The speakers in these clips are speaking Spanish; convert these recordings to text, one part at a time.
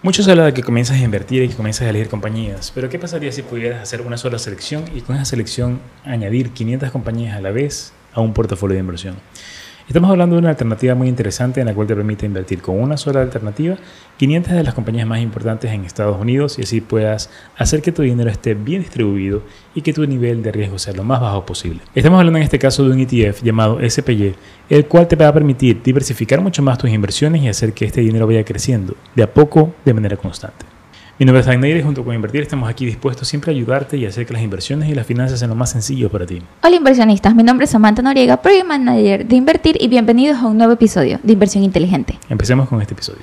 Muchos hablan de que comienzas a invertir y que comienzas a elegir compañías, pero ¿qué pasaría si pudieras hacer una sola selección y con esa selección añadir 500 compañías a la vez a un portafolio de inversión? Estamos hablando de una alternativa muy interesante en la cual te permite invertir con una sola alternativa 500 de las compañías más importantes en Estados Unidos y así puedas hacer que tu dinero esté bien distribuido y que tu nivel de riesgo sea lo más bajo posible. Estamos hablando en este caso de un ETF llamado SPY, el cual te va a permitir diversificar mucho más tus inversiones y hacer que este dinero vaya creciendo de a poco de manera constante. Mi nombre es Agneire y junto con Invertir estamos aquí dispuestos siempre a ayudarte y hacer que las inversiones y las finanzas sean lo más sencillo para ti. Hola inversionistas, mi nombre es Samantha Noriega, Project Manager de Invertir y bienvenidos a un nuevo episodio de Inversión Inteligente. Empecemos con este episodio.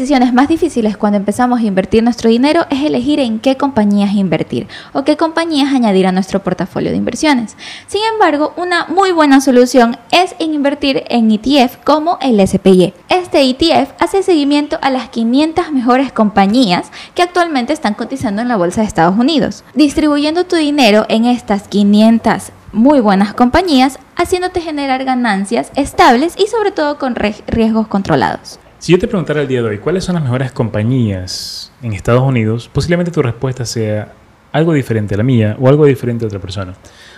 Decisiones más difíciles cuando empezamos a invertir nuestro dinero es elegir en qué compañías invertir o qué compañías añadir a nuestro portafolio de inversiones. Sin embargo, una muy buena solución es invertir en ETF como el SPY. Este ETF hace seguimiento a las 500 mejores compañías que actualmente están cotizando en la bolsa de Estados Unidos, distribuyendo tu dinero en estas 500 muy buenas compañías, haciéndote generar ganancias estables y sobre todo con riesgos controlados. Si yo te preguntara el día de hoy cuáles son las mejores compañías en Estados Unidos, posiblemente tu respuesta sea algo diferente a la mía o algo diferente a otra persona.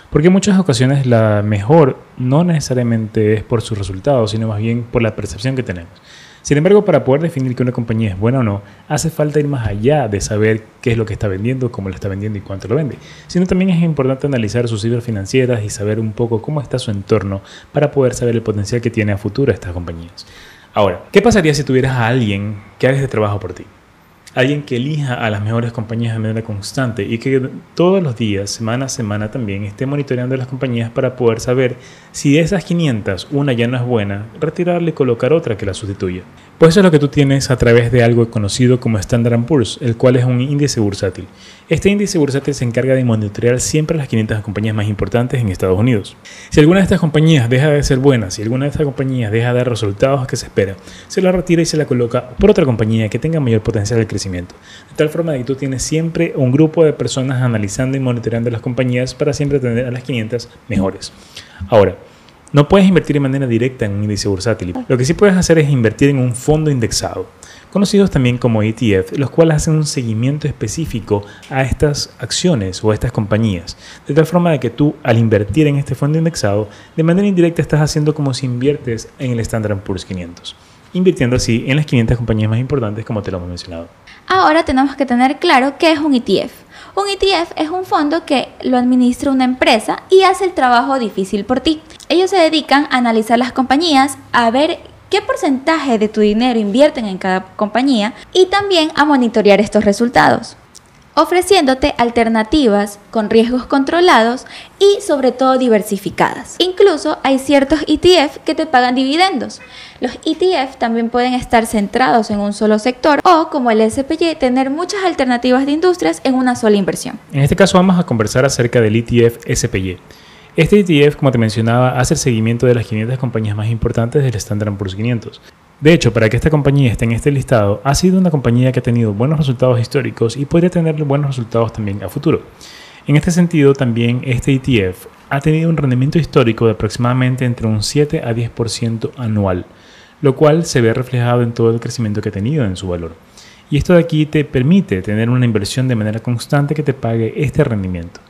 Porque en muchas ocasiones la mejor no necesariamente es por sus resultados, sino más bien por la percepción que tenemos. Sin embargo, para poder definir que una compañía es buena o no, hace falta ir más allá de saber qué es lo que está vendiendo, cómo lo está vendiendo y cuánto lo vende. Sino también es importante analizar sus cifras financieras y saber un poco cómo está su entorno para poder saber el potencial que tiene a futuro estas compañías. Ahora, ¿qué pasaría si tuvieras a alguien que haga este trabajo por ti? Alguien que elija a las mejores compañías de manera constante y que todos los días, semana a semana también, esté monitoreando las compañías para poder saber si de esas 500 una ya no es buena, retirarle y colocar otra que la sustituya. Pues eso es lo que tú tienes a través de algo conocido como Standard Poor's, el cual es un índice bursátil. Este índice bursátil se encarga de monitorear siempre las 500 compañías más importantes en Estados Unidos. Si alguna de estas compañías deja de ser buena, si alguna de estas compañías deja de dar resultados que se espera, se la retira y se la coloca por otra compañía que tenga mayor potencial de crecimiento. De tal forma que tú tienes siempre un grupo de personas analizando y monitoreando las compañías para siempre tener a las 500 mejores. Ahora, no puedes invertir de manera directa en un índice bursátil. Lo que sí puedes hacer es invertir en un fondo indexado, conocidos también como ETF, los cuales hacen un seguimiento específico a estas acciones o a estas compañías. De tal forma de que tú, al invertir en este fondo indexado, de manera indirecta estás haciendo como si inviertes en el Standard Poor's 500, invirtiendo así en las 500 compañías más importantes como te lo hemos mencionado. Ahora tenemos que tener claro qué es un ETF. Un ETF es un fondo que lo administra una empresa y hace el trabajo difícil por ti. Ellos se dedican a analizar las compañías, a ver qué porcentaje de tu dinero invierten en cada compañía y también a monitorear estos resultados ofreciéndote alternativas con riesgos controlados y sobre todo diversificadas. Incluso hay ciertos ETF que te pagan dividendos. Los ETF también pueden estar centrados en un solo sector o como el SPY tener muchas alternativas de industrias en una sola inversión. En este caso vamos a conversar acerca del ETF SPY. Este ETF, como te mencionaba, hace el seguimiento de las 500 compañías más importantes del Standard Poor's 500. De hecho, para que esta compañía esté en este listado, ha sido una compañía que ha tenido buenos resultados históricos y podría tener buenos resultados también a futuro. En este sentido, también este ETF ha tenido un rendimiento histórico de aproximadamente entre un 7 a 10% anual, lo cual se ve reflejado en todo el crecimiento que ha tenido en su valor. Y esto de aquí te permite tener una inversión de manera constante que te pague este rendimiento.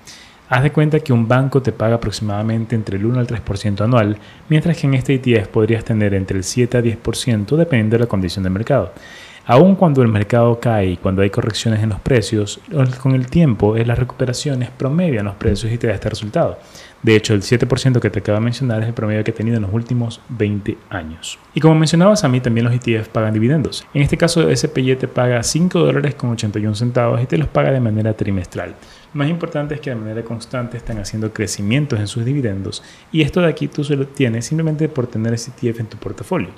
Haz de cuenta que un banco te paga aproximadamente entre el 1 al 3% anual, mientras que en este ETF podrías tener entre el 7 a 10% dependiendo de la condición del mercado. Aun cuando el mercado cae y cuando hay correcciones en los precios, con el tiempo las recuperaciones promedian los precios y te da este resultado. De hecho, el 7% que te acabo de mencionar es el promedio que he tenido en los últimos 20 años. Y como mencionabas a mí, también los ETF pagan dividendos. En este caso, SPY te paga 5 dólares con 81 centavos y te los paga de manera trimestral. Más importante es que de manera constante están haciendo crecimientos en sus dividendos y esto de aquí tú se lo tienes simplemente por tener ese ETF en tu portafolio.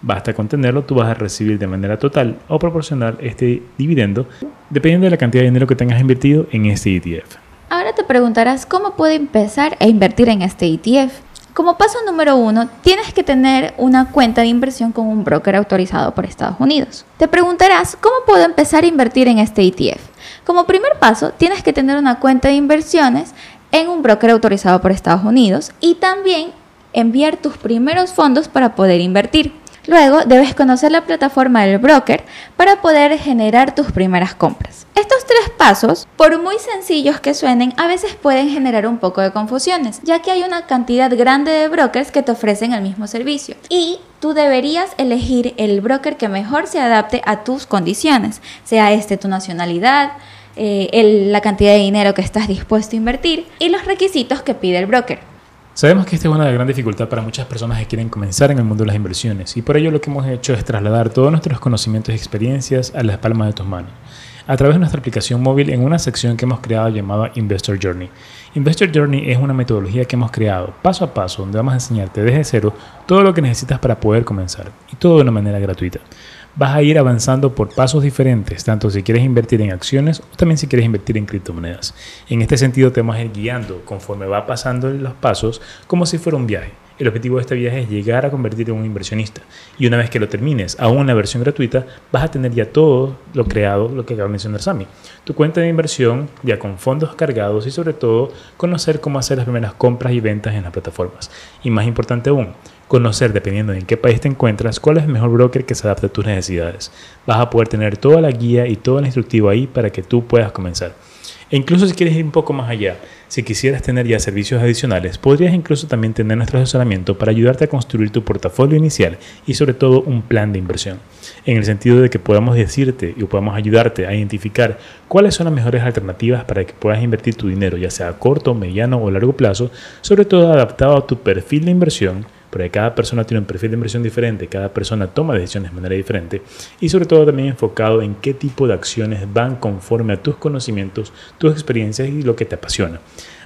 Basta con tenerlo, tú vas a recibir de manera total o proporcional este dividendo dependiendo de la cantidad de dinero que tengas invertido en este ETF. Ahora te preguntarás cómo puedo empezar a invertir en este ETF. Como paso número uno, tienes que tener una cuenta de inversión con un broker autorizado por Estados Unidos. Te preguntarás, ¿cómo puedo empezar a invertir en este ETF? Como primer paso, tienes que tener una cuenta de inversiones en un broker autorizado por Estados Unidos y también enviar tus primeros fondos para poder invertir. Luego debes conocer la plataforma del broker para poder generar tus primeras compras. Por muy sencillos que suenen, a veces pueden generar un poco de confusiones, ya que hay una cantidad grande de brokers que te ofrecen el mismo servicio. Y tú deberías elegir el broker que mejor se adapte a tus condiciones, sea este tu nacionalidad, eh, la cantidad de dinero que estás dispuesto a invertir y los requisitos que pide el broker. Sabemos que esta es una gran dificultad para muchas personas que quieren comenzar en el mundo de las inversiones y por ello lo que hemos hecho es trasladar todos nuestros conocimientos y experiencias a las palmas de tus manos a través de nuestra aplicación móvil en una sección que hemos creado llamada Investor Journey. Investor Journey es una metodología que hemos creado paso a paso donde vamos a enseñarte desde cero todo lo que necesitas para poder comenzar y todo de una manera gratuita vas a ir avanzando por pasos diferentes, tanto si quieres invertir en acciones o también si quieres invertir en criptomonedas. En este sentido te vamos a ir guiando conforme va pasando los pasos como si fuera un viaje. El objetivo de este viaje es llegar a convertirte en un inversionista. Y una vez que lo termines, aún en la versión gratuita, vas a tener ya todo lo creado, lo que acaba de mencionar Sami. Tu cuenta de inversión ya con fondos cargados y sobre todo conocer cómo hacer las primeras compras y ventas en las plataformas. Y más importante aún, conocer, dependiendo de en qué país te encuentras, cuál es el mejor broker que se adapte a tus necesidades. Vas a poder tener toda la guía y todo el instructivo ahí para que tú puedas comenzar. E incluso si quieres ir un poco más allá, si quisieras tener ya servicios adicionales, podrías incluso también tener nuestro asesoramiento para ayudarte a construir tu portafolio inicial y sobre todo un plan de inversión. En el sentido de que podamos decirte y podamos ayudarte a identificar cuáles son las mejores alternativas para que puedas invertir tu dinero, ya sea a corto, mediano o largo plazo, sobre todo adaptado a tu perfil de inversión porque cada persona tiene un perfil de inversión diferente, cada persona toma decisiones de manera diferente y sobre todo también enfocado en qué tipo de acciones van conforme a tus conocimientos, tus experiencias y lo que te apasiona.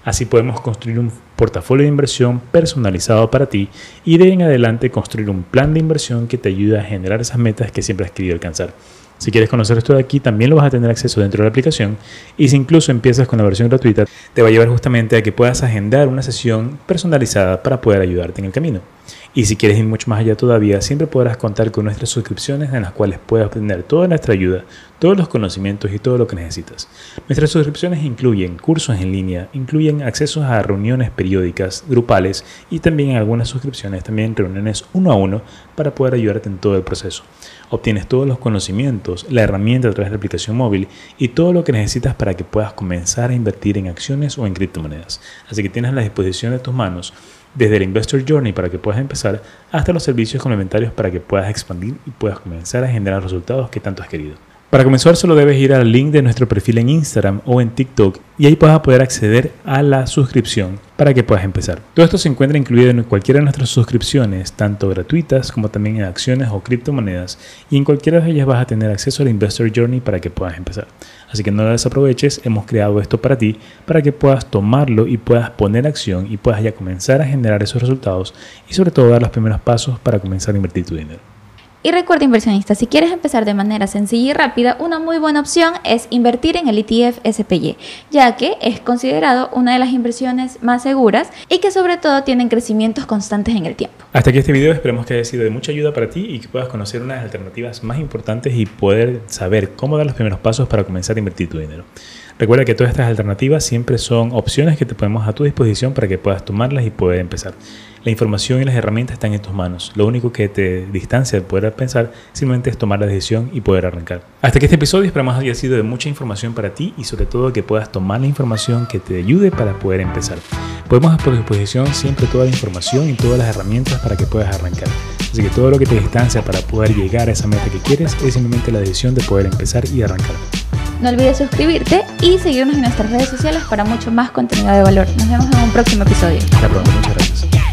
Así podemos construir un portafolio de inversión personalizado para ti y de en adelante construir un plan de inversión que te ayude a generar esas metas que siempre has querido alcanzar. Si quieres conocer esto de aquí, también lo vas a tener acceso dentro de la aplicación. Y si incluso empiezas con la versión gratuita, te va a llevar justamente a que puedas agendar una sesión personalizada para poder ayudarte en el camino. Y si quieres ir mucho más allá todavía, siempre podrás contar con nuestras suscripciones en las cuales puedes obtener toda nuestra ayuda, todos los conocimientos y todo lo que necesitas. Nuestras suscripciones incluyen cursos en línea, incluyen accesos a reuniones periódicas, grupales y también algunas suscripciones, también reuniones uno a uno para poder ayudarte en todo el proceso. Obtienes todos los conocimientos, la herramienta a través de la aplicación móvil y todo lo que necesitas para que puedas comenzar a invertir en acciones o en criptomonedas. Así que tienes a la disposición de tus manos desde el Investor Journey para que puedas empezar hasta los servicios complementarios para que puedas expandir y puedas comenzar a generar resultados que tanto has querido. Para comenzar solo debes ir al link de nuestro perfil en Instagram o en TikTok y ahí vas a poder acceder a la suscripción para que puedas empezar. Todo esto se encuentra incluido en cualquiera de nuestras suscripciones, tanto gratuitas como también en acciones o criptomonedas y en cualquiera de ellas vas a tener acceso al Investor Journey para que puedas empezar. Así que no lo desaproveches, hemos creado esto para ti, para que puedas tomarlo y puedas poner acción y puedas ya comenzar a generar esos resultados y sobre todo dar los primeros pasos para comenzar a invertir tu dinero. Y recuerda inversionista, si quieres empezar de manera sencilla y rápida, una muy buena opción es invertir en el ETF SPY, ya que es considerado una de las inversiones más seguras y que sobre todo tienen crecimientos constantes en el tiempo. Hasta aquí este video, esperemos que haya sido de mucha ayuda para ti y que puedas conocer unas alternativas más importantes y poder saber cómo dar los primeros pasos para comenzar a invertir tu dinero. Recuerda que todas estas alternativas siempre son opciones que te ponemos a tu disposición para que puedas tomarlas y poder empezar. La información y las herramientas están en tus manos. Lo único que te distancia de poder pensar simplemente es tomar la decisión y poder arrancar. Hasta que este episodio esperamos haya sido de mucha información para ti y sobre todo que puedas tomar la información que te ayude para poder empezar. Podemos a tu disposición siempre toda la información y todas las herramientas para que puedas arrancar. Así que todo lo que te distancia para poder llegar a esa meta que quieres es simplemente la decisión de poder empezar y arrancar. No olvides suscribirte y seguirnos en nuestras redes sociales para mucho más contenido de valor. Nos vemos en un próximo episodio. Hasta pronto, muchas gracias.